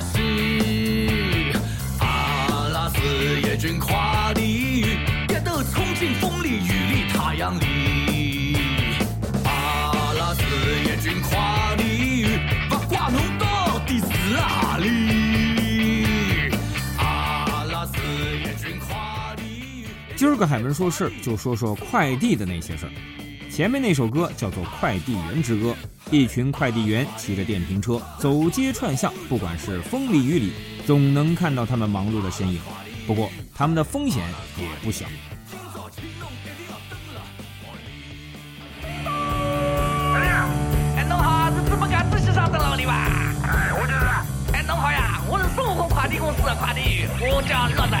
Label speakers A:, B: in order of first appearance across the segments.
A: 西，阿拉斯野军夸里，变得冲进风里雨里太阳里。阿拉斯野军夸里，不管农到底是哪里。阿拉斯野军夸里。
B: 今儿个海门说事就说说快递的那些事儿。前面那首歌叫做《快递员之歌》。一群快递员骑着电瓶车走街串巷，不管是风里雨里，总能看到他们忙碌的身影。不过他们的风险也不小。
C: 哎，侬好，是资本家仔细上等了你吧？哎，我就是。哎，侬好呀，我是生活快递公司的快递员，我叫乐登。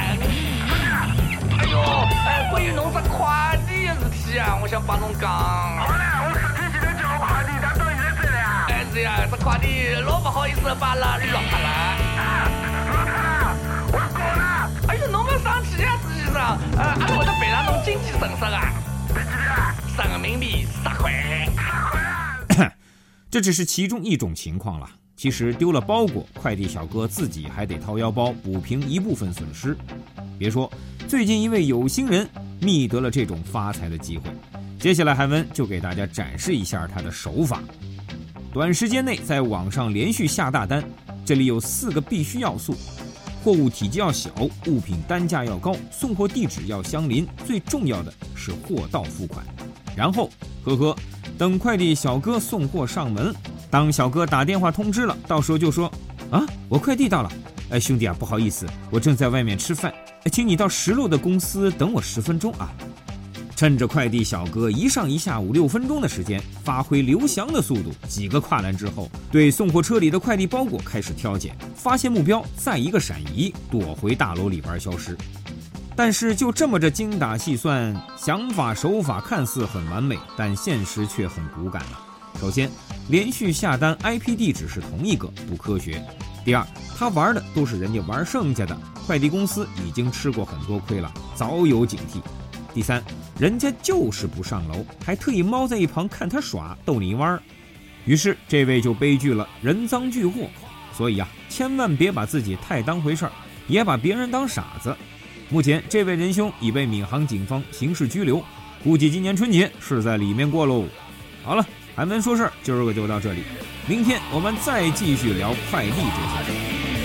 C: 哎呦，哎，关于侬这快递的事体啊，我想帮侬讲。好嘞，我哎，是呀，这快递老不好意思把它落脱了。落脱了，我搞了。哎呦，侬没生气呀，实习生。呃，阿拉会得赔偿侬经济损失啊。赔几钿？人民币十块。十块啊！
B: 这只是其中一种情况了。其实丢了包裹，快递小哥自己还得掏腰包补平一部分损失。别说，最近一位有心人觅得了这种发财的机会。接下来，韩文就给大家展示一下他的手法。短时间内在网上连续下大单，这里有四个必须要素：货物体积要小，物品单价要高，送货地址要相邻，最重要的是货到付款。然后，呵呵，等快递小哥送货上门。当小哥打电话通知了，到时候就说：“啊，我快递到了。哎，兄弟啊，不好意思，我正在外面吃饭，请你到十路的公司等我十分钟啊。”趁着快递小哥一上一下五六分钟的时间，发挥刘翔的速度，几个跨栏之后，对送货车里的快递包裹开始挑拣，发现目标，再一个闪移，躲回大楼里边消失。但是就这么着精打细算，想法手法看似很完美，但现实却很骨感了。首先，连续下单 IP 地址是同一个，不科学。第二，他玩的都是人家玩剩下的，快递公司已经吃过很多亏了，早有警惕。第三，人家就是不上楼，还特意猫在一旁看他耍，逗你玩儿。于是这位就悲剧了，人赃俱获。所以啊，千万别把自己太当回事儿，也把别人当傻子。目前，这位仁兄已被闵行警方刑事拘留，估计今年春节是在里面过喽。好了。韩文说事儿，今儿个就到这里，明天我们再继续聊快递这些事儿。